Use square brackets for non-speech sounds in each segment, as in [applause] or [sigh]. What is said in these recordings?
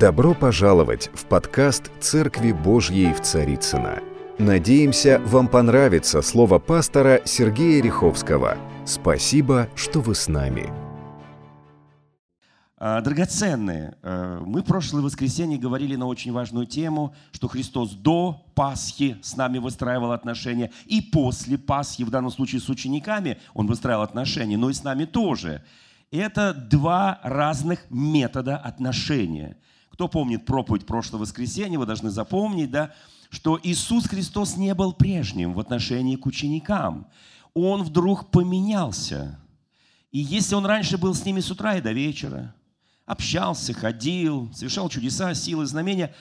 Добро пожаловать в подкаст «Церкви Божьей в Царицына. Надеемся, вам понравится слово пастора Сергея Риховского. Спасибо, что вы с нами. А, драгоценные, э, мы в прошлое воскресенье говорили на очень важную тему, что Христос до Пасхи с нами выстраивал отношения, и после Пасхи, в данном случае с учениками, Он выстраивал отношения, но и с нами тоже. Это два разных метода отношения. Кто помнит проповедь прошлого воскресенья, вы должны запомнить, да, что Иисус Христос не был прежним в отношении к ученикам. Он вдруг поменялся. И если он раньше был с ними с утра и до вечера, общался, ходил, совершал чудеса, силы, знамения,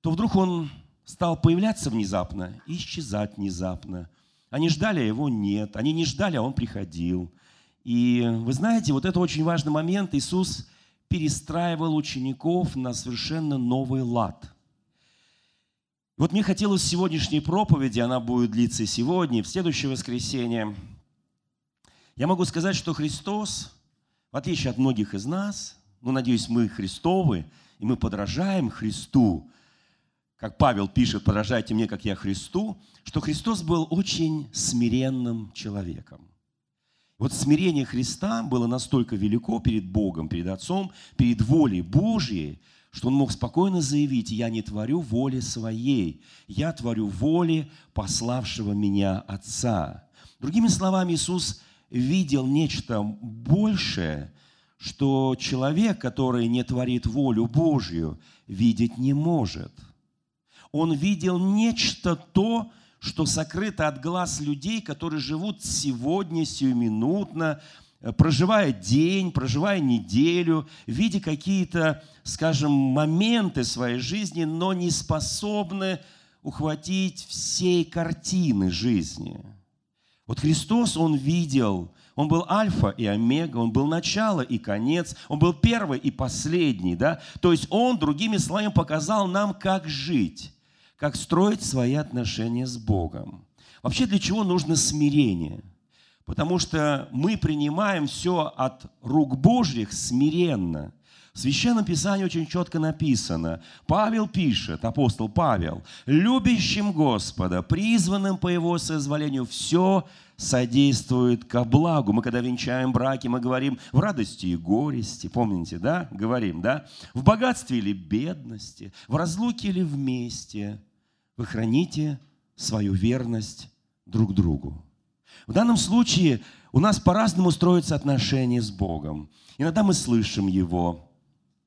то вдруг он стал появляться внезапно и исчезать внезапно. Они ждали, а его нет. Они не ждали, а он приходил. И вы знаете, вот это очень важный момент. Иисус перестраивал учеников на совершенно новый лад. Вот мне хотелось сегодняшней проповеди, она будет длиться сегодня, в следующее воскресенье, я могу сказать, что Христос, в отличие от многих из нас, ну, надеюсь, мы Христовы, и мы подражаем Христу, как Павел пишет, подражайте мне, как я Христу, что Христос был очень смиренным человеком. Вот смирение Христа было настолько велико перед Богом, перед Отцом, перед волей Божьей, что он мог спокойно заявить, я не творю воли своей, я творю воли пославшего меня Отца. Другими словами, Иисус видел нечто большее, что человек, который не творит волю Божью, видеть не может. Он видел нечто то, что сокрыто от глаз людей, которые живут сегодня, сиюминутно, э, проживая день, проживая неделю, видя какие-то, скажем, моменты своей жизни, но не способны ухватить всей картины жизни. Вот Христос, Он видел, Он был альфа и омега, Он был начало и конец, Он был первый и последний, да? То есть Он, другими словами, показал нам, как жить как строить свои отношения с Богом. Вообще для чего нужно смирение? Потому что мы принимаем все от рук Божьих смиренно. В Священном Писании очень четко написано. Павел пишет, апостол Павел, «Любящим Господа, призванным по Его соизволению, все содействует ко благу». Мы когда венчаем браки, мы говорим в радости и горести. Помните, да? Говорим, да? В богатстве или бедности, в разлуке или вместе – вы храните свою верность друг другу. В данном случае у нас по-разному строятся отношения с Богом. Иногда мы слышим Его,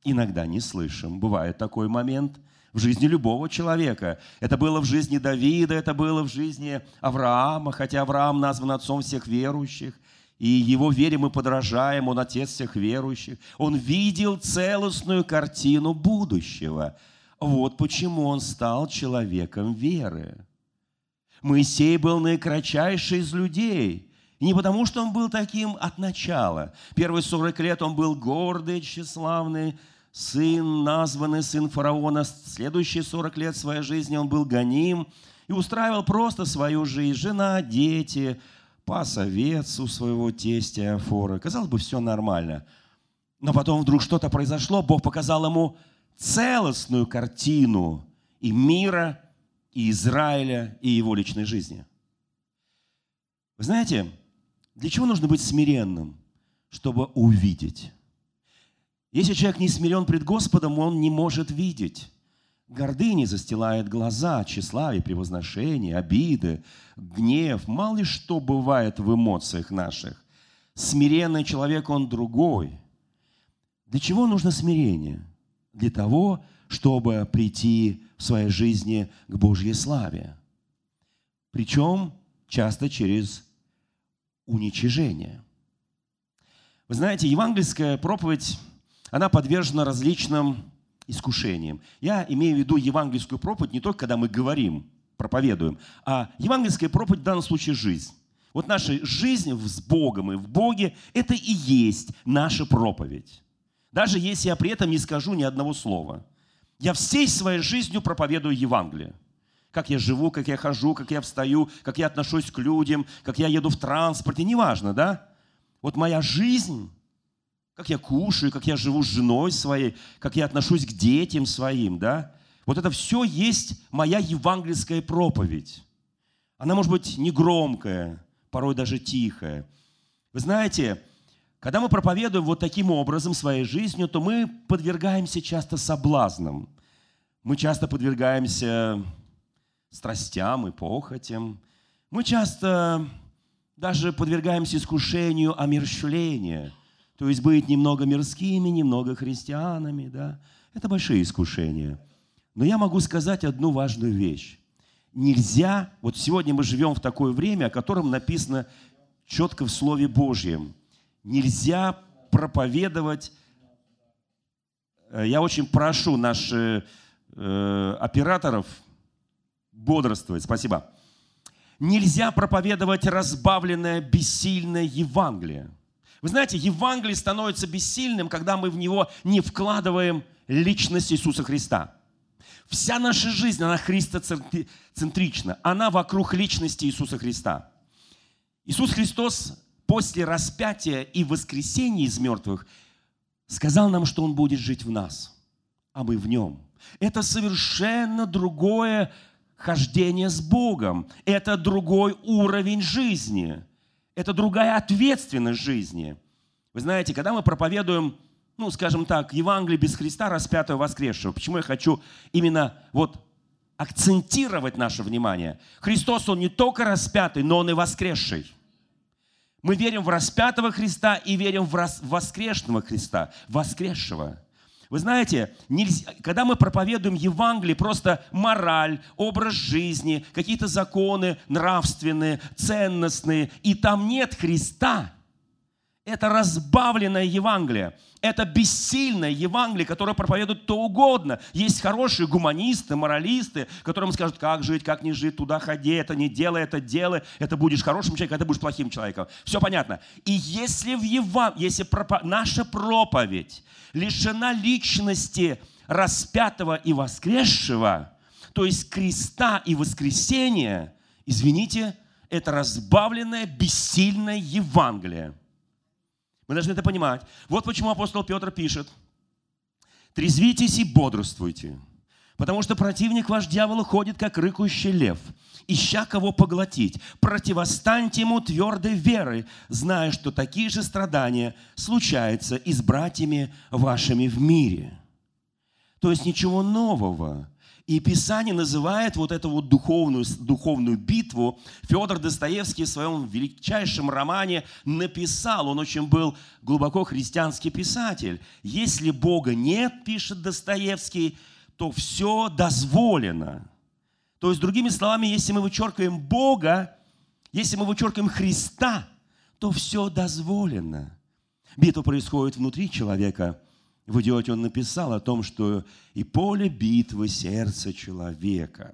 иногда не слышим. Бывает такой момент в жизни любого человека. Это было в жизни Давида, это было в жизни Авраама, хотя Авраам назван отцом всех верующих. И его вере мы подражаем, он отец всех верующих. Он видел целостную картину будущего – вот почему он стал человеком веры. Моисей был наикратчайший из людей. Не потому, что он был таким от начала. Первые 40 лет он был гордый, тщеславный, сын, названный сын фараона. Следующие 40 лет своей жизни он был гоним и устраивал просто свою жизнь. Жена, дети, пас овец у своего тестя Афора. Казалось бы, все нормально. Но потом вдруг что-то произошло, Бог показал ему – целостную картину и мира, и Израиля, и его личной жизни. Вы знаете, для чего нужно быть смиренным? Чтобы увидеть. Если человек не смирен пред Господом, он не может видеть. Гордыня застилает глаза, тщеславие, превозношение, обиды, гнев. Мало ли что бывает в эмоциях наших. Смиренный человек, он другой. Для чего нужно смирение? Для того, чтобы прийти в своей жизни к Божьей славе. Причем часто через уничижение. Вы знаете, евангельская проповедь, она подвержена различным искушениям. Я имею в виду евангельскую проповедь не только когда мы говорим, проповедуем, а евангельская проповедь в данном случае жизнь. Вот наша жизнь с Богом и в Боге – это и есть наша проповедь. Даже если я при этом не скажу ни одного слова. Я всей своей жизнью проповедую Евангелие. Как я живу, как я хожу, как я встаю, как я отношусь к людям, как я еду в транспорте, неважно, да? Вот моя жизнь, как я кушаю, как я живу с женой своей, как я отношусь к детям своим, да? Вот это все есть моя евангельская проповедь. Она может быть негромкая, порой даже тихая. Вы знаете, когда мы проповедуем вот таким образом своей жизнью, то мы подвергаемся часто соблазнам. Мы часто подвергаемся страстям и похотям. Мы часто даже подвергаемся искушению омерщвления, то есть быть немного мирскими, немного христианами, да. Это большие искушения. Но я могу сказать одну важную вещь. Нельзя, вот сегодня мы живем в такое время, о котором написано четко в Слове Божьем. Нельзя проповедовать. Э, я очень прошу наших э, операторов бодрствовать. Спасибо нельзя проповедовать разбавленное, бессильное Евангелие. Вы знаете, Евангелие становится бессильным, когда мы в него не вкладываем личность Иисуса Христа. Вся наша жизнь, она христоцентрична. Она вокруг личности Иисуса Христа. Иисус Христос после распятия и воскресения из мертвых сказал нам, что Он будет жить в нас, а мы в Нем. Это совершенно другое хождение с Богом. Это другой уровень жизни. Это другая ответственность жизни. Вы знаете, когда мы проповедуем, ну, скажем так, Евангелие без Христа, распятого воскресшего, почему я хочу именно вот акцентировать наше внимание. Христос, Он не только распятый, но Он и воскресший. Мы верим в распятого Христа и верим в воскрешенного Христа, воскресшего. Вы знаете, нельзя, когда мы проповедуем Евангелие, просто мораль, образ жизни, какие-то законы нравственные, ценностные, и там нет Христа, это разбавленное Евангелие. Это бессильное Евангелие, которое проповедует то угодно. Есть хорошие гуманисты, моралисты, которым скажут, как жить, как не жить, туда ходи, это не делай, это делай, это будешь хорошим человеком, это будешь плохим человеком. Все понятно. И если в Евангелии, если пропо... наша проповедь лишена личности распятого и воскресшего, то есть креста и воскресения, извините, это разбавленное, бессильное Евангелие – мы должны это понимать. Вот почему апостол Петр пишет. «Трезвитесь и бодрствуйте, потому что противник ваш дьявол ходит, как рыкающий лев, ища кого поглотить. Противостаньте ему твердой верой, зная, что такие же страдания случаются и с братьями вашими в мире». То есть ничего нового и Писание называет вот эту вот духовную, духовную битву. Федор Достоевский в своем величайшем романе написал, он очень был глубоко христианский писатель. Если Бога нет, пишет Достоевский, то все дозволено. То есть, другими словами, если мы вычеркиваем Бога, если мы вычеркиваем Христа, то все дозволено. Битва происходит внутри человека – в идиоте он написал о том, что и поле битвы сердца человека.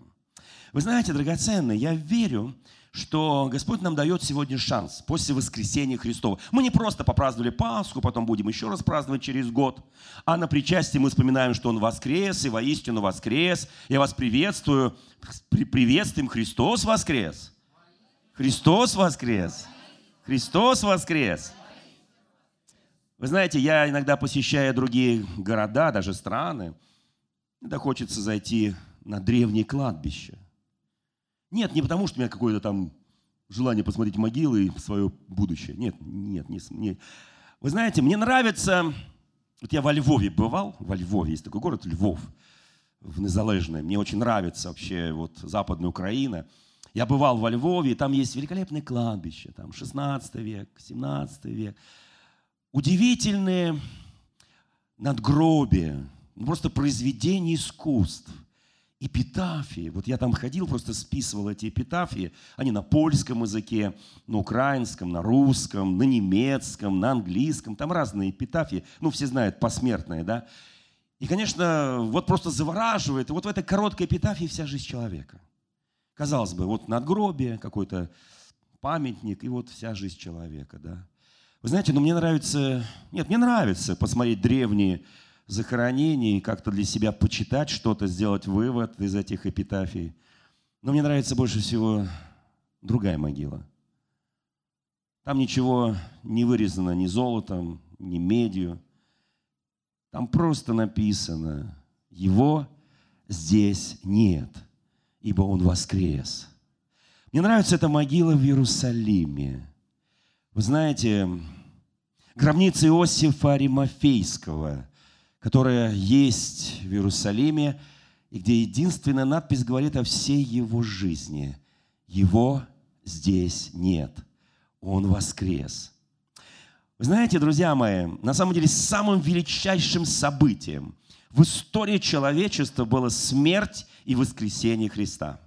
Вы знаете, драгоценные, я верю, что Господь нам дает сегодня шанс после воскресения Христова. Мы не просто попраздновали Пасху, потом будем еще раз праздновать через год, а на причастии мы вспоминаем, что Он воскрес, и воистину воскрес. Я вас приветствую. Приветствуем, Христос воскрес. Христос воскрес. Христос воскрес. Вы знаете, я иногда посещаю другие города, даже страны, иногда хочется зайти на древние кладбища. Нет, не потому, что у меня какое-то там желание посмотреть могилы и свое будущее. Нет, нет, не, не. Вы знаете, мне нравится... Вот я во Львове бывал, во Львове есть такой город Львов, в Незалежной. Мне очень нравится вообще вот западная Украина. Я бывал во Львове, и там есть великолепное кладбище, там 16 век, 17 век удивительные надгробия, ну, просто произведения искусств, эпитафии. Вот я там ходил, просто списывал эти эпитафии. Они на польском языке, на украинском, на русском, на немецком, на английском. Там разные эпитафии. Ну, все знают, посмертные, да. И, конечно, вот просто завораживает. И вот в этой короткой эпитафии вся жизнь человека. Казалось бы, вот надгробие, какой-то памятник, и вот вся жизнь человека, да. Вы знаете, ну мне нравится, нет, мне нравится посмотреть древние захоронения и как-то для себя почитать что-то, сделать вывод из этих эпитафий. Но мне нравится больше всего другая могила. Там ничего не вырезано ни золотом, не медью. Там просто написано, его здесь нет, ибо он воскрес. Мне нравится эта могила в Иерусалиме. Вы знаете, гробница Иосифа Римофейского, которая есть в Иерусалиме, и где единственная надпись говорит о всей его жизни. Его здесь нет. Он воскрес. Вы знаете, друзья мои, на самом деле самым величайшим событием в истории человечества была смерть и воскресение Христа.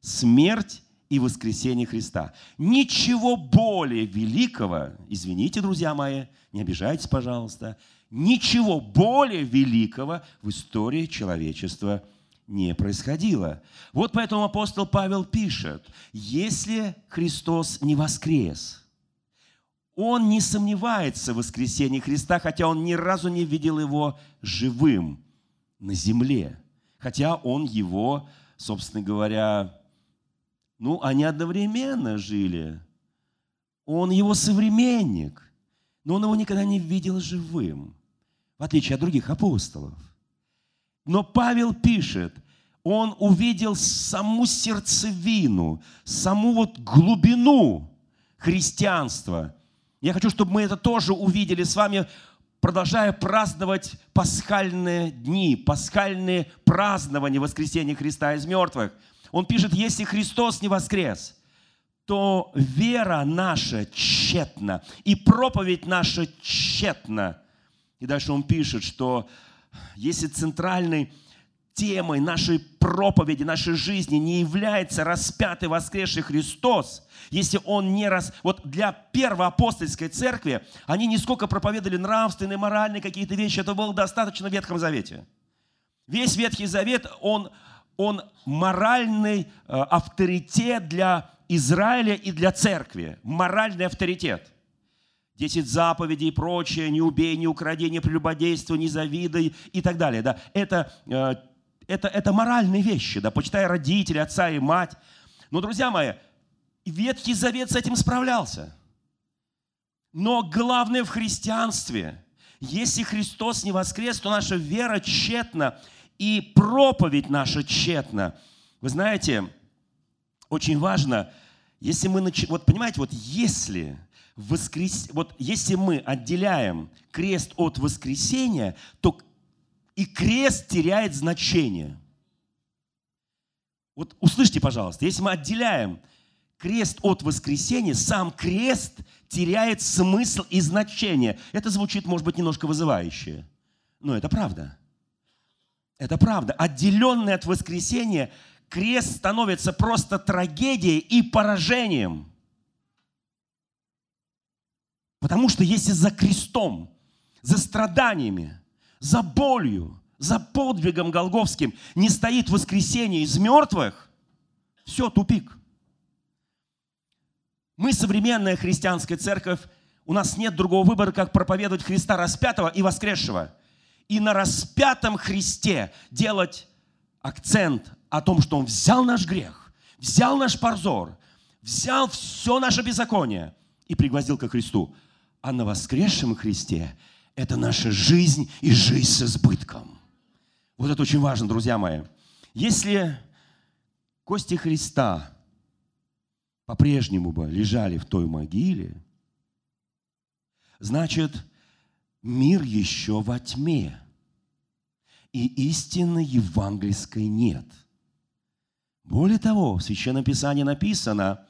Смерть и воскресение Христа. Ничего более великого, извините, друзья мои, не обижайтесь, пожалуйста, ничего более великого в истории человечества не происходило. Вот поэтому апостол Павел пишет, если Христос не воскрес, он не сомневается в воскресении Христа, хотя он ни разу не видел его живым на земле. Хотя он его, собственно говоря, ну, они одновременно жили. Он его современник, но он его никогда не видел живым, в отличие от других апостолов. Но Павел пишет, он увидел саму сердцевину, саму вот глубину христианства. Я хочу, чтобы мы это тоже увидели с вами, продолжая праздновать пасхальные дни, пасхальные празднования воскресения Христа из мертвых. Он пишет, если Христос не воскрес, то вера наша тщетна, и проповедь наша тщетна. И дальше он пишет, что если центральной темой нашей проповеди, нашей жизни не является распятый воскресший Христос, если Он не раз... Вот для первоапостольской церкви они не сколько проповедовали нравственные, моральные какие-то вещи, это было достаточно в Ветхом Завете. Весь Ветхий Завет, он, он моральный э, авторитет для Израиля и для церкви. Моральный авторитет – Десять заповедей и прочее, не убей, не укради, не прелюбодействуй, не завидуй и так далее. Да? Это, э, это, это моральные вещи, да? почитай родителей, отца и мать. Но, друзья мои, Ветхий Завет с этим справлялся. Но главное в христианстве, если Христос не воскрес, то наша вера тщетна, и проповедь наша тщетна. Вы знаете, очень важно, если мы, нач... вот понимаете, вот если воскрес... вот если мы отделяем крест от воскресения, то и крест теряет значение. Вот услышьте, пожалуйста, если мы отделяем крест от воскресения, сам крест теряет смысл и значение. Это звучит, может быть, немножко вызывающе, но это правда. Это правда. Отделенный от воскресения, крест становится просто трагедией и поражением – Потому что если за крестом, за страданиями, за болью, за подвигом Голговским не стоит воскресение из мертвых, все, тупик. Мы современная христианская церковь, у нас нет другого выбора, как проповедовать Христа распятого и воскресшего. И на распятом Христе делать акцент о том, что Он взял наш грех, взял наш позор, взял все наше беззаконие и пригвоздил ко Христу а на воскресшем Христе это наша жизнь и жизнь с избытком. Вот это очень важно, друзья мои. Если кости Христа по-прежнему бы лежали в той могиле, значит, мир еще во тьме, и истины евангельской нет. Более того, в Священном Писании написано,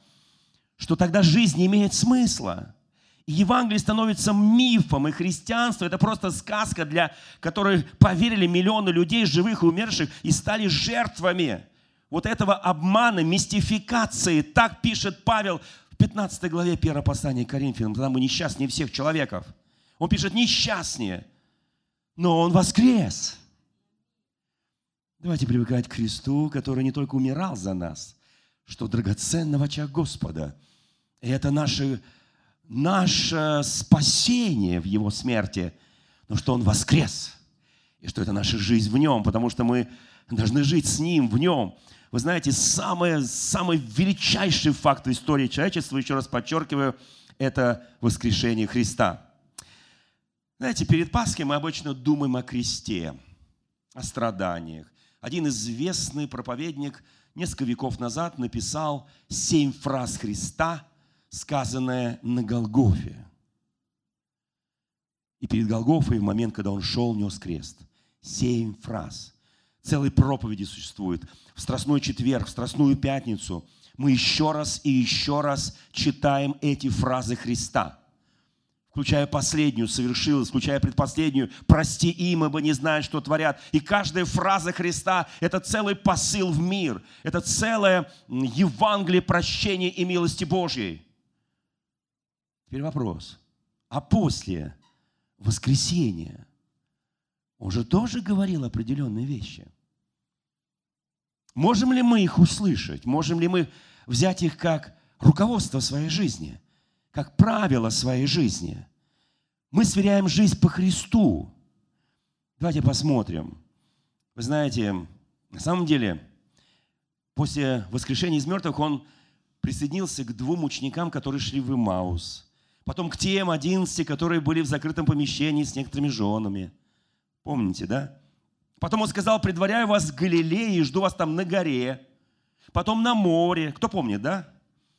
что тогда жизнь не имеет смысла – Евангелие становится мифом, и христианство – это просто сказка, для которой поверили миллионы людей, живых и умерших, и стали жертвами вот этого обмана, мистификации. Так пишет Павел в 15 главе 1 послания к Коринфянам, когда мы несчастнее всех человеков. Он пишет несчастнее, но он воскрес. Давайте привыкать к Христу, который не только умирал за нас, что драгоценно в Господа. И это наши наше спасение в Его смерти, но что Он воскрес, и что это наша жизнь в Нем, потому что мы должны жить с Ним, в Нем. Вы знаете, самый, самый величайший факт в истории человечества, еще раз подчеркиваю, это воскрешение Христа. Знаете, перед Пасхой мы обычно думаем о кресте, о страданиях. Один известный проповедник несколько веков назад написал семь фраз Христа, сказанные на Голгофе. И перед Голгофой, в момент, когда он шел, нес крест. Семь фраз. Целые проповеди существуют. В Страстной четверг, в Страстную пятницу мы еще раз и еще раз читаем эти фразы Христа – включая последнюю, совершилось, включая предпоследнюю, прости им, ибо не знают, что творят. И каждая фраза Христа – это целый посыл в мир, это целое Евангелие прощения и милости Божьей. Теперь вопрос. А после воскресения он же тоже говорил определенные вещи. Можем ли мы их услышать? Можем ли мы взять их как руководство своей жизни – как правило своей жизни. Мы сверяем жизнь по Христу. Давайте посмотрим. Вы знаете, на самом деле, после воскрешения из мертвых он присоединился к двум ученикам, которые шли в Имаус. Потом к тем одиннадцати, которые были в закрытом помещении с некоторыми женами. Помните, да? Потом он сказал, предваряю вас в Галилее и жду вас там на горе. Потом на море. Кто помнит, да?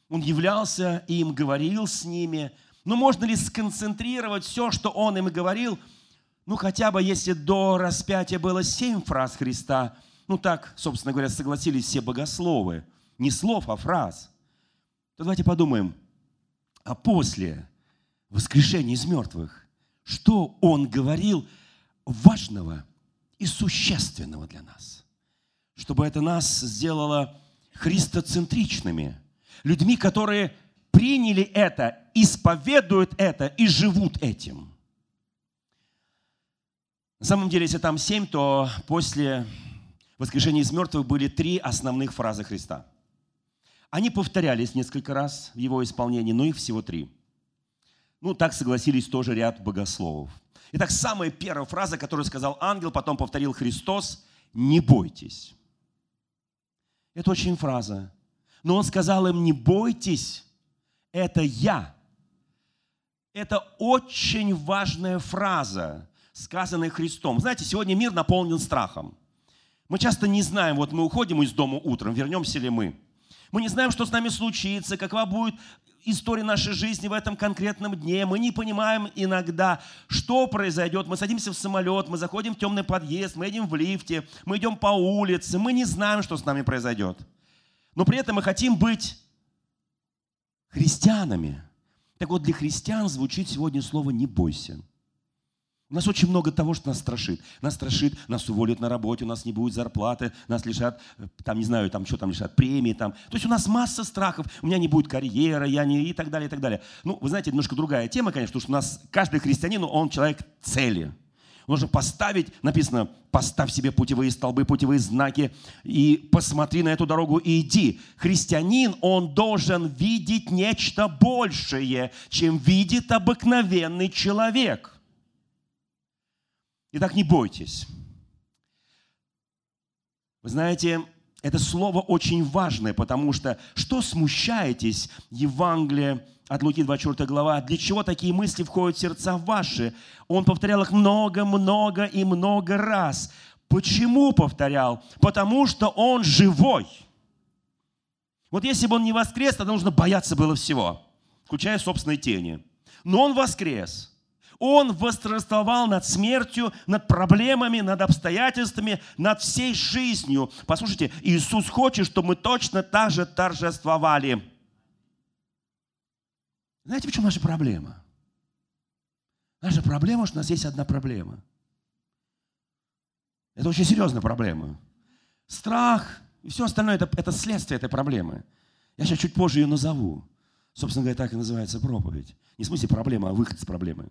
Он являлся и им говорил с ними. Но можно ли сконцентрировать все, что он им говорил? Ну, хотя бы если до распятия было семь фраз Христа, ну так, собственно говоря, согласились все богословы. Не слов, а фраз. То давайте подумаем, а после воскрешения из мертвых, что он говорил важного и существенного для нас? Чтобы это нас сделало христоцентричными – людьми, которые приняли это, исповедуют это и живут этим. На самом деле, если там семь, то после воскрешения из мертвых были три основных фразы Христа. Они повторялись несколько раз в его исполнении, но их всего три. Ну, так согласились тоже ряд богословов. Итак, самая первая фраза, которую сказал ангел, потом повторил Христос, «Не бойтесь». Это очень фраза. Но он сказал им, не бойтесь, это я. Это очень важная фраза, сказанная Христом. Знаете, сегодня мир наполнен страхом. Мы часто не знаем, вот мы уходим из дома утром, вернемся ли мы. Мы не знаем, что с нами случится, какова будет история нашей жизни в этом конкретном дне. Мы не понимаем иногда, что произойдет. Мы садимся в самолет, мы заходим в темный подъезд, мы едем в лифте, мы идем по улице. Мы не знаем, что с нами произойдет но при этом мы хотим быть христианами. Так вот, для христиан звучит сегодня слово «не бойся». У нас очень много того, что нас страшит. Нас страшит, нас уволят на работе, у нас не будет зарплаты, нас лишат, там, не знаю, там, что там лишат, премии. Там. То есть у нас масса страхов. У меня не будет карьеры, я не... и так далее, и так далее. Ну, вы знаете, немножко другая тема, конечно, потому что у нас каждый христианин, он человек цели – Нужно поставить, написано, поставь себе путевые столбы, путевые знаки и посмотри на эту дорогу и иди. Христианин, он должен видеть нечто большее, чем видит обыкновенный человек. Итак, не бойтесь. Вы знаете, это слово очень важное, потому что что смущаетесь Евангелие от Луки 24 глава, для чего такие мысли входят в сердца ваши? Он повторял их много-много и много раз. Почему повторял? Потому что он живой. Вот если бы он не воскрес, тогда нужно бояться было всего, включая собственной тени. Но он воскрес. Он восторжествовал над смертью, над проблемами, над обстоятельствами, над всей жизнью. Послушайте, Иисус хочет, чтобы мы точно так же торжествовали. Знаете, в чем наша проблема? Наша проблема, что у нас есть одна проблема. Это очень серьезная проблема. Страх и все остальное это, это следствие этой проблемы. Я сейчас чуть позже ее назову. Собственно говоря, так и называется проповедь. Не в смысле проблема, а выход из проблемы.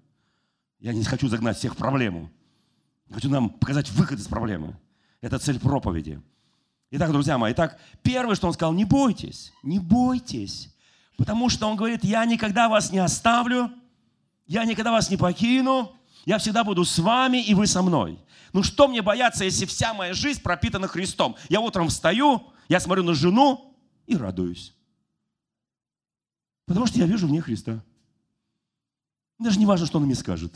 Я не хочу загнать всех в проблему. Хочу нам показать выход из проблемы. Это цель проповеди. Итак, друзья мои, итак, первое, что он сказал, не бойтесь, не бойтесь. Потому что он говорит, я никогда вас не оставлю, я никогда вас не покину, я всегда буду с вами, и вы со мной. Ну что мне бояться, если вся моя жизнь пропитана Христом? Я утром встаю, я смотрю на жену и радуюсь. Потому что я вижу в ней Христа. Даже не важно, что он мне скажет.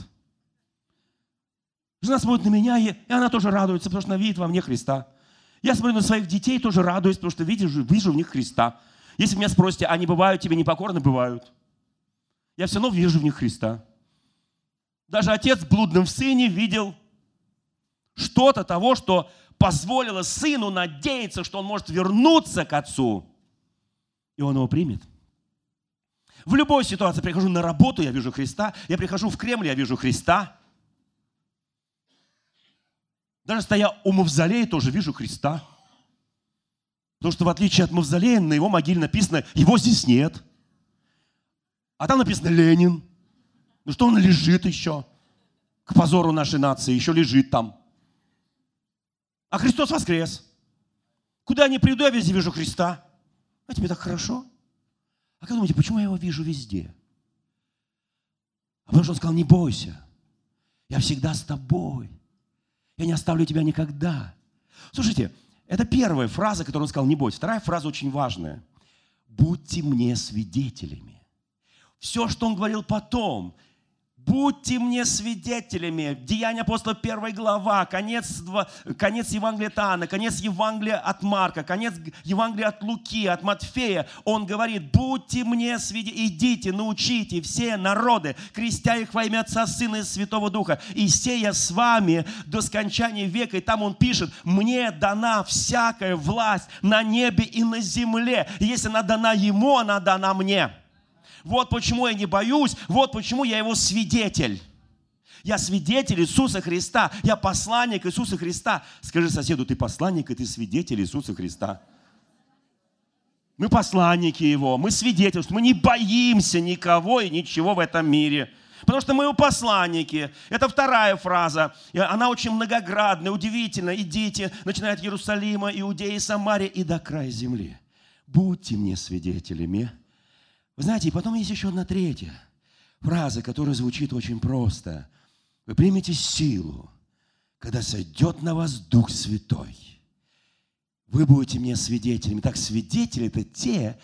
Жена смотрит на меня, и она тоже радуется, потому что она видит во мне Христа. Я смотрю на своих детей, тоже радуюсь, потому что вижу, вижу в них Христа. Если меня спросите, они бывают тебе непокорны? Бывают. Я все равно вижу в них Христа. Даже отец в блудном сыне видел что-то того, что позволило сыну надеяться, что он может вернуться к отцу. И он его примет. В любой ситуации прихожу на работу, я вижу Христа. Я прихожу в Кремль, я вижу Христа. Даже стоя у мавзолея, тоже вижу Христа. Потому что в отличие от мавзолея, на его могиле написано, его здесь нет. А там написано Ленин. Ну что он лежит еще? К позору нашей нации, еще лежит там. А Христос воскрес. Куда я не приду, я везде вижу Христа. А тебе так хорошо? А как думаете, почему я его вижу везде? А потому что он сказал, не бойся, я всегда с тобой. Я не оставлю тебя никогда. Слушайте, это первая фраза, которую он сказал, не бойся. Вторая фраза очень важная. Будьте мне свидетелями. Все, что он говорил потом, Будьте мне свидетелями. Деяния апостола 1 глава, конец, конец Евангелия Тана, конец Евангелия от Марка, конец Евангелия от Луки, от Матфея. Он говорит, будьте мне свидетелями, идите, научите все народы, крестя их во имя Отца, Сына и Святого Духа, и сея с вами до скончания века. И там он пишет, мне дана всякая власть на небе и на земле. Если она дана ему, она дана мне. Вот почему я не боюсь, вот почему я его свидетель. Я свидетель Иисуса Христа, я посланник Иисуса Христа. Скажи соседу, ты посланник и ты свидетель Иисуса Христа. Мы посланники Его, мы свидетели, что мы не боимся никого и ничего в этом мире. Потому что мы его посланники. Это вторая фраза. Она очень многоградная, удивительная. Идите, начиная от Иерусалима, Иудеи, Самария и до края земли. Будьте мне свидетелями вы знаете, и потом есть еще одна третья фраза, которая звучит очень просто. Вы примете силу, когда сойдет на вас Дух Святой. Вы будете мне свидетелями. Так, свидетели – это те,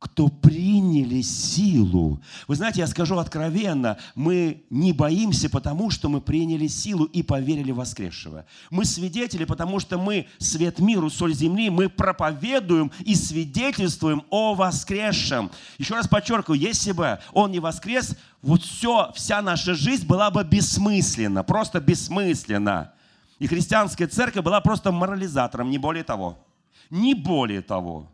кто приняли силу. Вы знаете, я скажу откровенно, мы не боимся, потому что мы приняли силу и поверили в воскресшего. Мы свидетели, потому что мы свет миру, соль земли, мы проповедуем и свидетельствуем о воскресшем. Еще раз подчеркиваю, если бы он не воскрес, вот все, вся наша жизнь была бы бессмысленна, просто бессмысленна. И христианская церковь была просто морализатором, не более того. Не более того.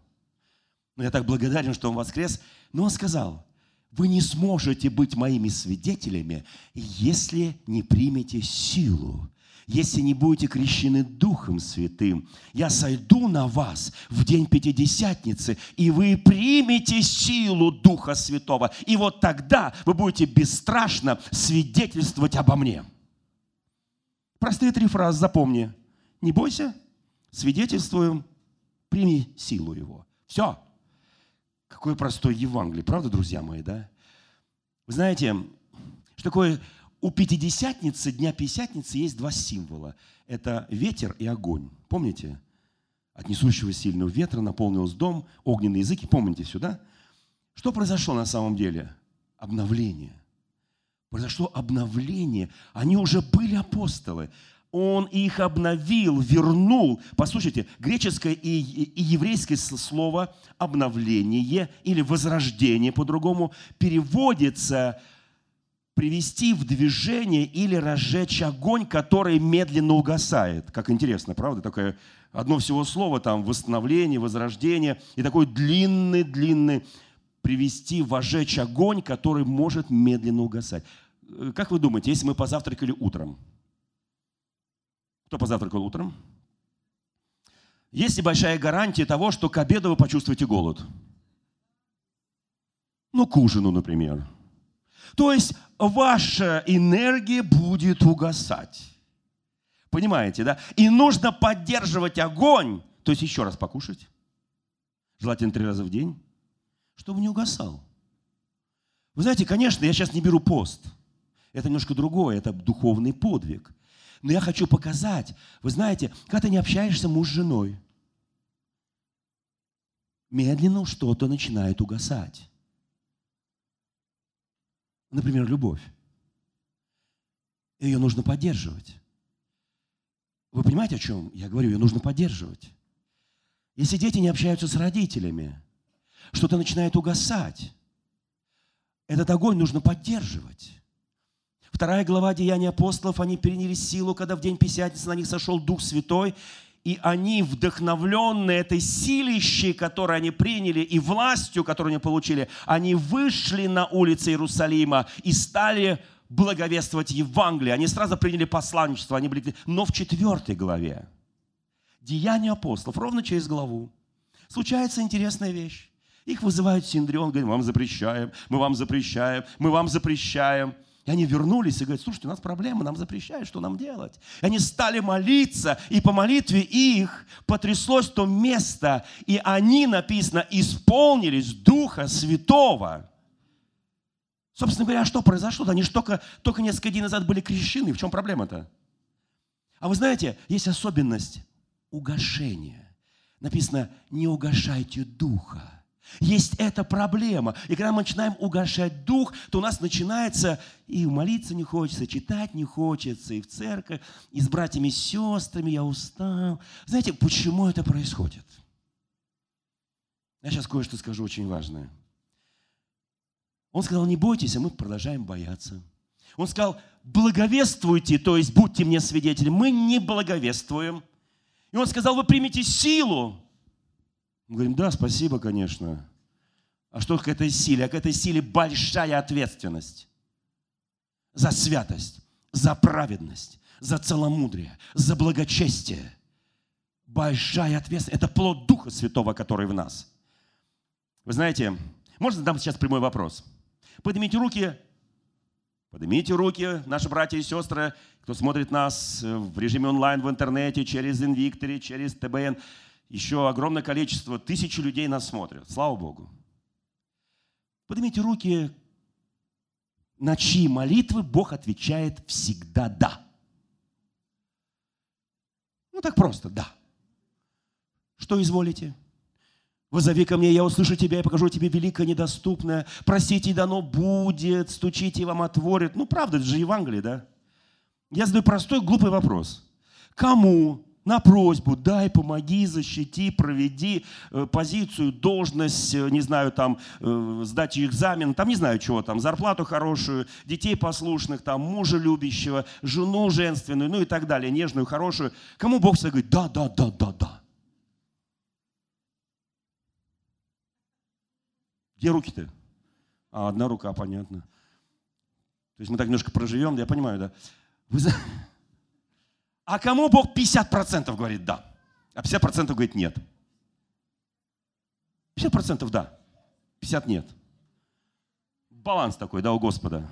Но я так благодарен, что Он воскрес. Но Он сказал, вы не сможете быть моими свидетелями, если не примете силу, если не будете крещены Духом Святым. Я сойду на вас в день Пятидесятницы, и вы примете силу Духа Святого. И вот тогда вы будете бесстрашно свидетельствовать обо мне. Простые три фразы запомни. Не бойся, свидетельствуем, прими силу Его. Все. Какое простое Евангелие, правда, друзья мои, да? Вы знаете, что такое у Пятидесятницы, Дня Пятидесятницы есть два символа. Это ветер и огонь. Помните? От несущего сильного ветра наполнился дом, огненные языки. Помните сюда? Что произошло на самом деле? Обновление. Произошло обновление. Они уже были апостолы. Он их обновил, вернул. Послушайте, греческое и, и еврейское слово «обновление» или «возрождение» по-другому переводится привести в движение или разжечь огонь, который медленно угасает. Как интересно, правда? Такое одно всего слово там восстановление, возрождение и такой длинный-длинный привести, вожечь огонь, который может медленно угасать. Как вы думаете, если мы позавтракали утром – кто позавтракал утром? Есть ли большая гарантия того, что к обеду вы почувствуете голод? Ну, к ужину, например. То есть ваша энергия будет угасать. Понимаете, да? И нужно поддерживать огонь, то есть еще раз покушать, желательно три раза в день, чтобы не угасал. Вы знаете, конечно, я сейчас не беру пост. Это немножко другое, это духовный подвиг. Но я хочу показать, вы знаете, когда ты не общаешься муж с женой, медленно что-то начинает угасать. Например, любовь. Ее нужно поддерживать. Вы понимаете, о чем я говорю? Ее нужно поддерживать. Если дети не общаются с родителями, что-то начинает угасать. Этот огонь нужно поддерживать. Вторая глава Деяния апостолов, они переняли силу, когда в день Пятидесятницы на них сошел Дух Святой, и они, вдохновленные этой силищей, которую они приняли, и властью, которую они получили, они вышли на улицы Иерусалима и стали благовествовать Евангелие. Они сразу приняли посланничество, они были... Но в четвертой главе, Деяния апостолов, ровно через главу, случается интересная вещь. Их вызывают Синдрион, говорит, мы вам запрещаем, мы вам запрещаем, мы вам запрещаем. И они вернулись и говорят, слушайте, у нас проблемы, нам запрещают, что нам делать? И они стали молиться, и по молитве их потряслось то место, и они, написано, исполнились Духа Святого. Собственно говоря, что произошло? Они же только, только несколько дней назад были крещены. В чем проблема-то? А вы знаете, есть особенность угошения. Написано, не угошайте Духа. Есть эта проблема. И когда мы начинаем угошать дух, то у нас начинается и молиться не хочется, читать не хочется, и в церковь, и с братьями, и с сестрами я устал. Знаете, почему это происходит? Я сейчас кое-что скажу очень важное. Он сказал, не бойтесь, а мы продолжаем бояться. Он сказал, благовествуйте, то есть будьте мне свидетелем. Мы не благовествуем. И он сказал, вы примите силу, мы говорим, да, спасибо, конечно. А что к этой силе? А к этой силе большая ответственность за святость, за праведность, за целомудрие, за благочестие. Большая ответственность. Это плод Духа Святого, который в нас. Вы знаете, можно задам сейчас прямой вопрос? Поднимите руки, поднимите руки, наши братья и сестры, кто смотрит нас в режиме онлайн в интернете, через Инвиктори, через ТБН еще огромное количество, тысячи людей нас смотрят. Слава Богу. Поднимите руки, на чьи молитвы Бог отвечает всегда «да». Ну так просто «да». Что изволите? Возови ко мне, я услышу тебя и покажу тебе великое недоступное. Просите, и дано будет, стучите, и вам отворят. Ну, правда, это же Евангелие, да? Я задаю простой, глупый вопрос. Кому на просьбу, дай, помоги, защити, проведи э, позицию, должность, э, не знаю, там, э, сдать экзамен, там, не знаю, чего там, зарплату хорошую, детей послушных, там, мужа любящего, жену женственную, ну и так далее, нежную, хорошую. Кому Бог всегда говорит, да, да, да, да, да. Где руки-то? А, одна рука, понятно. То есть мы так немножко проживем, я понимаю, да. Вы [laughs] а кому Бог 50% говорит да, а 50% говорит нет? 50% да, 50 нет. Баланс такой, да, у Господа.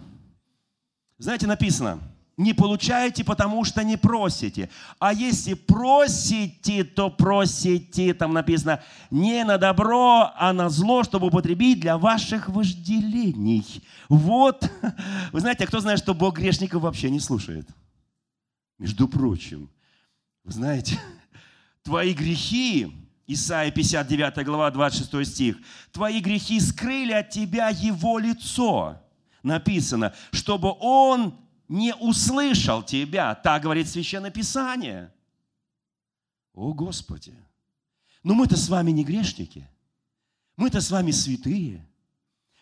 Знаете, написано, не получаете, потому что не просите. А если просите, то просите, там написано, не на добро, а на зло, чтобы употребить для ваших вожделений. Вот, [laughs] вы знаете, а кто знает, что Бог грешников вообще не слушает? Между прочим, вы знаете, [laughs] твои грехи, Исайя 59 глава 26 стих, твои грехи скрыли от тебя его лицо. Написано, чтобы он не услышал тебя. Так говорит Священное Писание. О Господи! Но мы-то с вами не грешники. Мы-то с вами святые.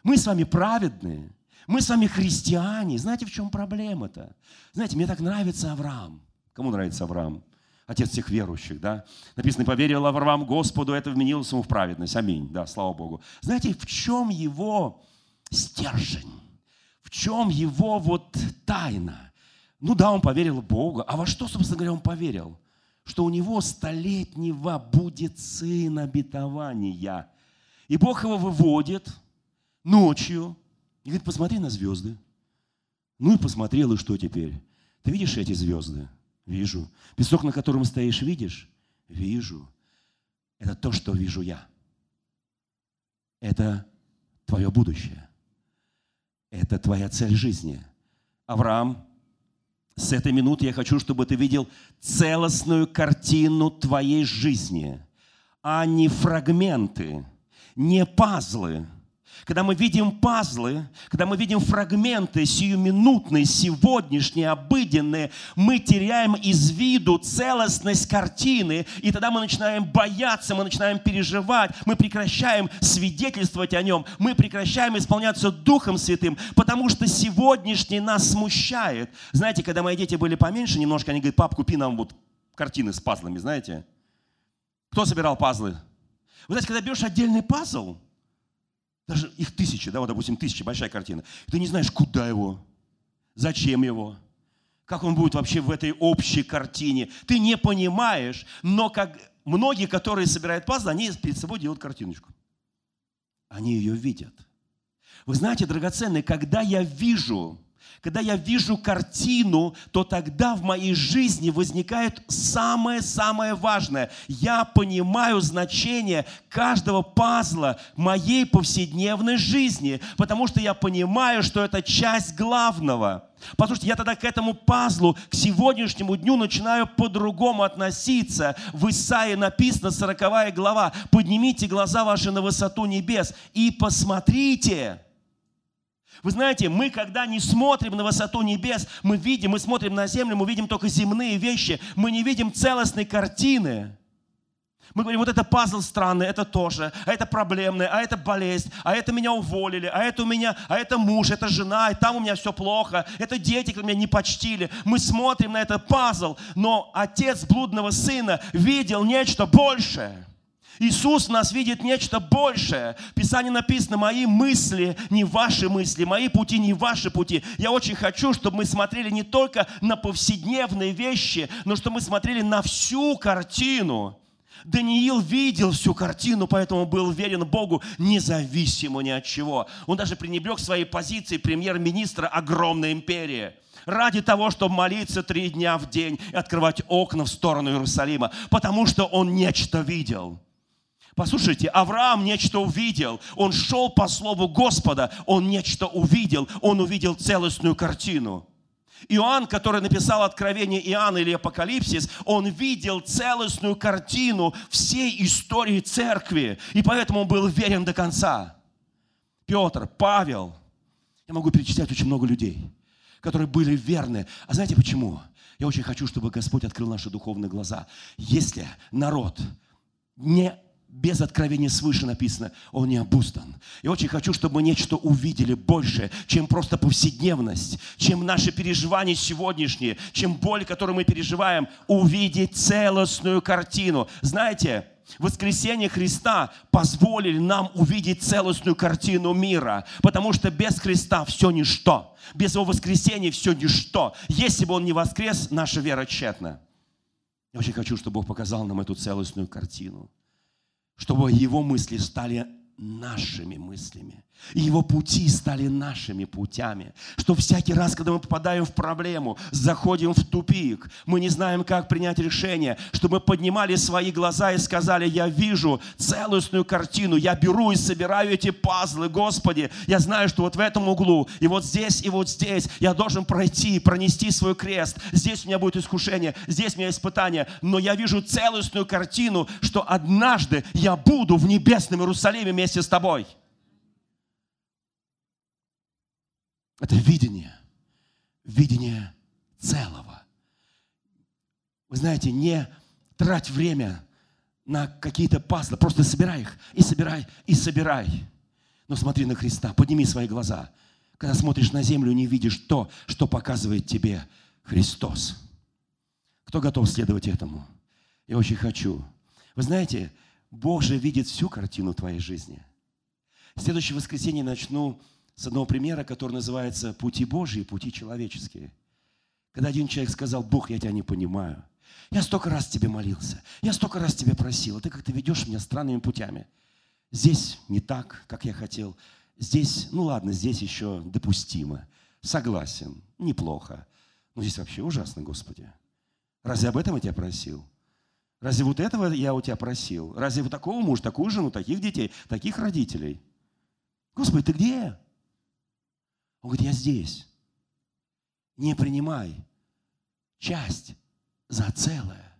Мы с вами праведные. Мы с вами христиане. Знаете, в чем проблема-то? Знаете, мне так нравится Авраам. Кому нравится Авраам? Отец всех верующих, да? Написано, поверил Авраам Господу, это вменилось ему в праведность. Аминь, да, слава Богу. Знаете, в чем его стержень? В чем его вот тайна? Ну да, он поверил Богу. А во что, собственно говоря, он поверил? Что у него столетнего будет сын обетования. И Бог его выводит ночью, и говорит, посмотри на звезды. Ну и посмотрел, и что теперь? Ты видишь эти звезды? Вижу. Песок, на котором стоишь, видишь? Вижу. Это то, что вижу я. Это твое будущее. Это твоя цель жизни. Авраам, с этой минуты я хочу, чтобы ты видел целостную картину твоей жизни, а не фрагменты, не пазлы, когда мы видим пазлы, когда мы видим фрагменты сиюминутные, сегодняшние, обыденные, мы теряем из виду целостность картины, и тогда мы начинаем бояться, мы начинаем переживать, мы прекращаем свидетельствовать о нем, мы прекращаем исполняться Духом Святым, потому что сегодняшний нас смущает. Знаете, когда мои дети были поменьше немножко, они говорят, пап, купи нам вот картины с пазлами, знаете? Кто собирал пазлы? Вы знаете, когда берешь отдельный пазл, даже их тысячи, да, вот, допустим, тысячи, большая картина. Ты не знаешь, куда его, зачем его, как он будет вообще в этой общей картине. Ты не понимаешь, но как многие, которые собирают пазлы, они перед собой делают картиночку. Они ее видят. Вы знаете, драгоценные, когда я вижу когда я вижу картину, то тогда в моей жизни возникает самое-самое важное. Я понимаю значение каждого пазла моей повседневной жизни, потому что я понимаю, что это часть главного. Послушайте, я тогда к этому пазлу, к сегодняшнему дню начинаю по-другому относиться. В Исаии написано, 40 глава, «Поднимите глаза ваши на высоту небес и посмотрите». Вы знаете, мы, когда не смотрим на высоту небес, мы видим, мы смотрим на землю, мы видим только земные вещи, мы не видим целостной картины. Мы говорим, вот это пазл странный, это тоже, а это проблемное, а это болезнь, а это меня уволили, а это у меня, а это муж, это жена, и там у меня все плохо, это дети, которые меня не почтили. Мы смотрим на этот пазл, но отец блудного сына видел нечто большее. Иисус нас видит нечто большее. В Писании написано, мои мысли не ваши мысли, мои пути не ваши пути. Я очень хочу, чтобы мы смотрели не только на повседневные вещи, но чтобы мы смотрели на всю картину. Даниил видел всю картину, поэтому был верен Богу независимо ни от чего. Он даже пренебрег своей позиции премьер-министра огромной империи ради того, чтобы молиться три дня в день и открывать окна в сторону Иерусалима, потому что он нечто видел. Послушайте, Авраам нечто увидел. Он шел по слову Господа, он нечто увидел. Он увидел целостную картину. Иоанн, который написал Откровение Иоанна или Апокалипсис, он видел целостную картину всей истории церкви, и поэтому он был верен до конца. Петр, Павел, я могу перечислять очень много людей, которые были верны. А знаете почему? Я очень хочу, чтобы Господь открыл наши духовные глаза. Если народ не без откровения свыше написано, он не обуздан. И очень хочу, чтобы мы нечто увидели больше, чем просто повседневность, чем наши переживания сегодняшние, чем боль, которую мы переживаем, увидеть целостную картину. Знаете, воскресение Христа позволили нам увидеть целостную картину мира, потому что без Христа все ничто. Без Его воскресения все ничто. Если бы Он не воскрес, наша вера тщетна. Я очень хочу, чтобы Бог показал нам эту целостную картину чтобы его мысли стали нашими мыслями. И его пути стали нашими путями. Что всякий раз, когда мы попадаем в проблему, заходим в тупик, мы не знаем, как принять решение, чтобы мы поднимали свои глаза и сказали, я вижу целостную картину, я беру и собираю эти пазлы, Господи, я знаю, что вот в этом углу, и вот здесь, и вот здесь я должен пройти, пронести свой крест. Здесь у меня будет искушение, здесь у меня испытание, но я вижу целостную картину, что однажды я буду в небесном Иерусалиме вместе с тобой. Это видение. Видение целого. Вы знаете, не трать время на какие-то пазлы. Просто собирай их и собирай, и собирай. Но смотри на Христа, подними свои глаза. Когда смотришь на землю, не видишь то, что показывает тебе Христос. Кто готов следовать этому? Я очень хочу. Вы знаете, Бог же видит всю картину твоей жизни. В следующее воскресенье начну с одного примера, который называется «Пути Божьи, пути человеческие». Когда один человек сказал, Бог, я тебя не понимаю. Я столько раз тебе молился, я столько раз тебе просил, а ты как-то ведешь меня странными путями. Здесь не так, как я хотел. Здесь, ну ладно, здесь еще допустимо. Согласен, неплохо. Но здесь вообще ужасно, Господи. Разве об этом я тебя просил? Разве вот этого я у тебя просил? Разве вот такого мужа, такую жену, таких детей, таких родителей? Господи, ты где? Он говорит, я здесь. Не принимай часть за целое.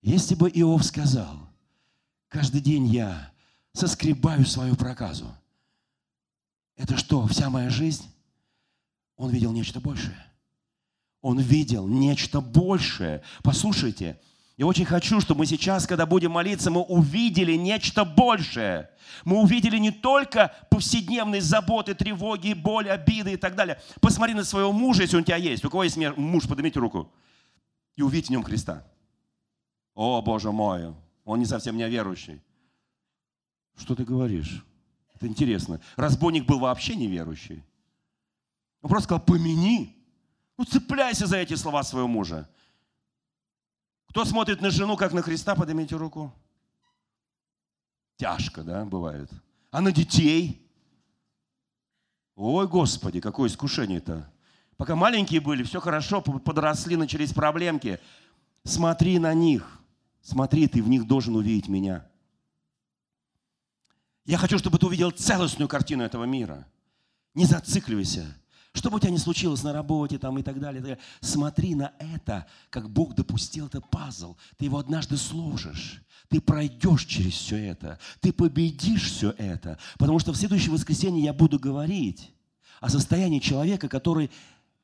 Если бы Иов сказал, каждый день я соскребаю свою проказу, Это что, вся моя жизнь? Он видел нечто большее. Он видел нечто большее. Послушайте, я очень хочу, чтобы мы сейчас, когда будем молиться, мы увидели нечто большее. Мы увидели не только повседневные заботы, тревоги, боль, обиды и так далее. Посмотри на своего мужа, если он у тебя есть. У кого есть муж, поднимите руку. И увидите в нем Христа. О, Боже мой, он не совсем неверующий. Что ты говоришь? Это интересно. Разбойник был вообще неверующий. Он просто сказал, помяни. Ну, цепляйся за эти слова своего мужа. Кто смотрит на жену, как на Христа, поднимите руку. Тяжко, да, бывает. А на детей? Ой, Господи, какое искушение-то. Пока маленькие были, все хорошо, подросли, начались проблемки. Смотри на них. Смотри, ты в них должен увидеть меня. Я хочу, чтобы ты увидел целостную картину этого мира. Не зацикливайся. Что бы у тебя ни случилось на работе там и так далее, смотри на это, как Бог допустил это пазл. Ты его однажды сложишь. Ты пройдешь через все это. Ты победишь все это. Потому что в следующее воскресенье я буду говорить о состоянии человека, который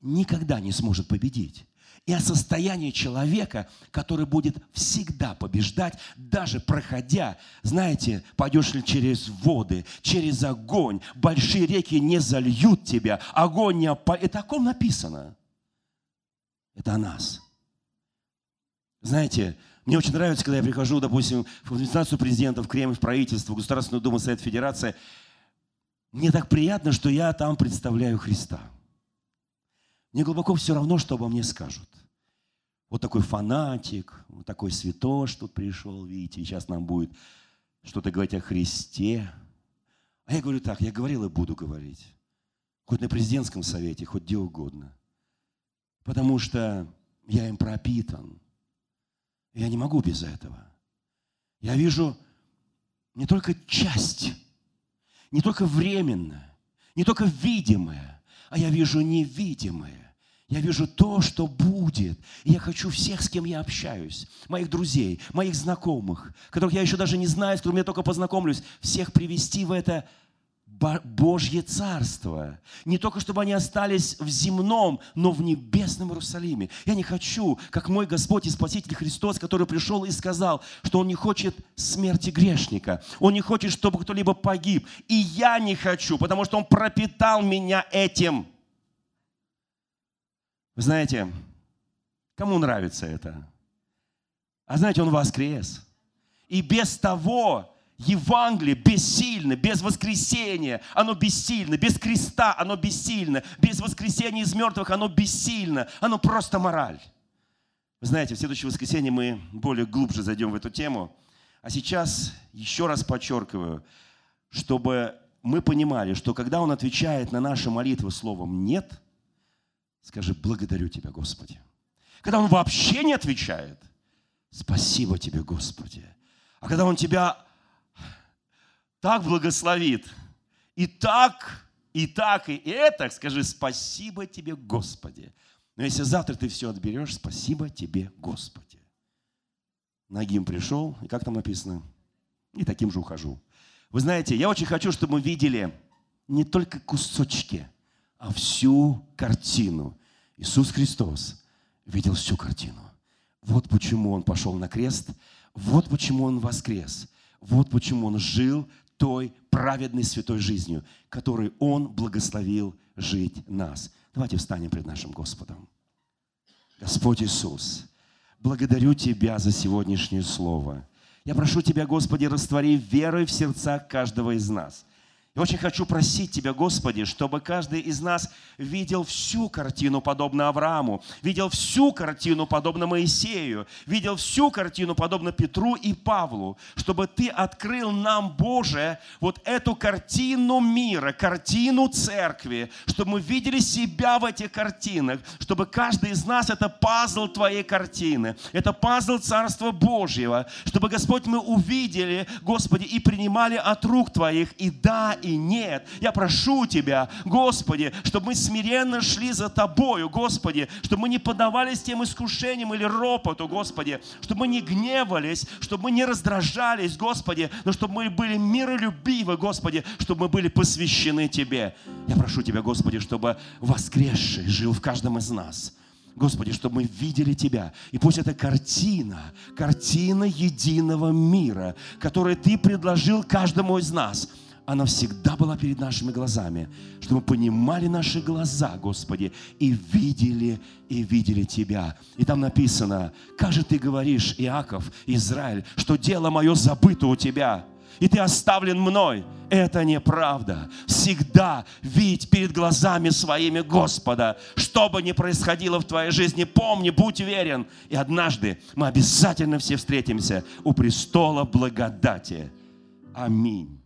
никогда не сможет победить и о состоянии человека, который будет всегда побеждать, даже проходя, знаете, пойдешь ли через воды, через огонь, большие реки не зальют тебя, огонь не опа... Это о ком написано? Это о нас. Знаете, мне очень нравится, когда я прихожу, допустим, в администрацию президента, в Кремль, в правительство, в Государственную Думу, Совет Федерации. Мне так приятно, что я там представляю Христа. Мне глубоко все равно, что обо мне скажут. Вот такой фанатик, вот такой святош тут пришел, видите, сейчас нам будет что-то говорить о Христе. А я говорю так, я говорил и буду говорить. Хоть на президентском совете, хоть где угодно. Потому что я им пропитан. Я не могу без этого. Я вижу не только часть, не только временное, не только видимое, а я вижу невидимое. Я вижу то, что будет. И я хочу всех, с кем я общаюсь, моих друзей, моих знакомых, которых я еще даже не знаю, с которыми я только познакомлюсь, всех привести в это Божье Царство. Не только, чтобы они остались в земном, но в небесном Иерусалиме. Я не хочу, как мой Господь и Спаситель Христос, который пришел и сказал, что Он не хочет смерти грешника. Он не хочет, чтобы кто-либо погиб. И я не хочу, потому что Он пропитал меня этим. Вы знаете, кому нравится это? А знаете, он воскрес. И без того Евангелие бессильно, без воскресения оно бессильно, без креста оно бессильно, без воскресения из мертвых оно бессильно, оно просто мораль. Вы знаете, в следующее воскресенье мы более глубже зайдем в эту тему. А сейчас еще раз подчеркиваю, чтобы мы понимали, что когда Он отвечает на наши молитвы словом «нет», Скажи, благодарю Тебя, Господи. Когда Он вообще не отвечает, спасибо Тебе, Господи. А когда Он тебя так благословит, и так, и так, и это, скажи, спасибо Тебе, Господи. Но если завтра ты все отберешь, спасибо Тебе, Господи. Нагим пришел, и как там написано? И таким же ухожу. Вы знаете, я очень хочу, чтобы мы видели не только кусочки – а всю картину. Иисус Христос видел всю картину. Вот почему Он пошел на крест, вот почему Он воскрес, вот почему Он жил той праведной святой жизнью, которой Он благословил жить нас. Давайте встанем пред нашим Господом. Господь Иисус, благодарю Тебя за сегодняшнее слово. Я прошу Тебя, Господи, раствори верой в сердцах каждого из нас – я очень хочу просить Тебя, Господи, чтобы каждый из нас видел всю картину, подобно Аврааму, видел всю картину, подобно Моисею, видел всю картину, подобно Петру и Павлу, чтобы Ты открыл нам, Боже, вот эту картину мира, картину церкви, чтобы мы видели себя в этих картинах, чтобы каждый из нас это пазл Твоей картины, это пазл Царства Божьего, чтобы, Господь, мы увидели, Господи, и принимали от рук Твоих, и да, и нет. Я прошу Тебя, Господи, чтобы мы смиренно шли за Тобою, Господи, чтобы мы не поддавались тем искушениям или ропоту, Господи, чтобы мы не гневались, чтобы мы не раздражались, Господи, но чтобы мы были миролюбивы, Господи, чтобы мы были посвящены Тебе. Я прошу Тебя, Господи, чтобы воскресший жил в каждом из нас – Господи, чтобы мы видели Тебя. И пусть эта картина, картина единого мира, которую Ты предложил каждому из нас, она всегда была перед нашими глазами, чтобы мы понимали наши глаза, Господи, и видели, и видели Тебя. И там написано, как же Ты говоришь, Иаков, Израиль, что дело мое забыто у Тебя – и ты оставлен мной. Это неправда. Всегда видь перед глазами своими Господа. Что бы ни происходило в твоей жизни, помни, будь верен. И однажды мы обязательно все встретимся у престола благодати. Аминь.